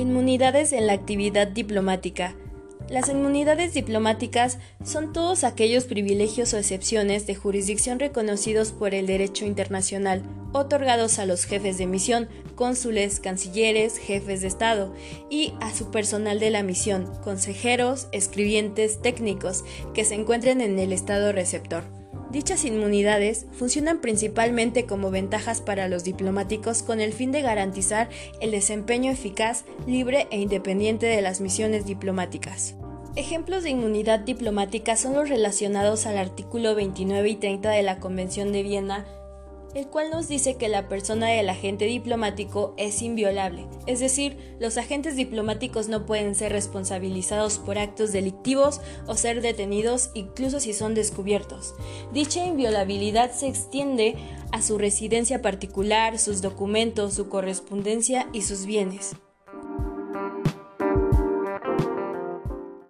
Inmunidades en la actividad diplomática. Las inmunidades diplomáticas son todos aquellos privilegios o excepciones de jurisdicción reconocidos por el derecho internacional, otorgados a los jefes de misión, cónsules, cancilleres, jefes de Estado y a su personal de la misión, consejeros, escribientes, técnicos, que se encuentren en el Estado receptor. Dichas inmunidades funcionan principalmente como ventajas para los diplomáticos con el fin de garantizar el desempeño eficaz, libre e independiente de las misiones diplomáticas. Ejemplos de inmunidad diplomática son los relacionados al artículo 29 y 30 de la Convención de Viena el cual nos dice que la persona del agente diplomático es inviolable, es decir, los agentes diplomáticos no pueden ser responsabilizados por actos delictivos o ser detenidos incluso si son descubiertos. Dicha inviolabilidad se extiende a su residencia particular, sus documentos, su correspondencia y sus bienes.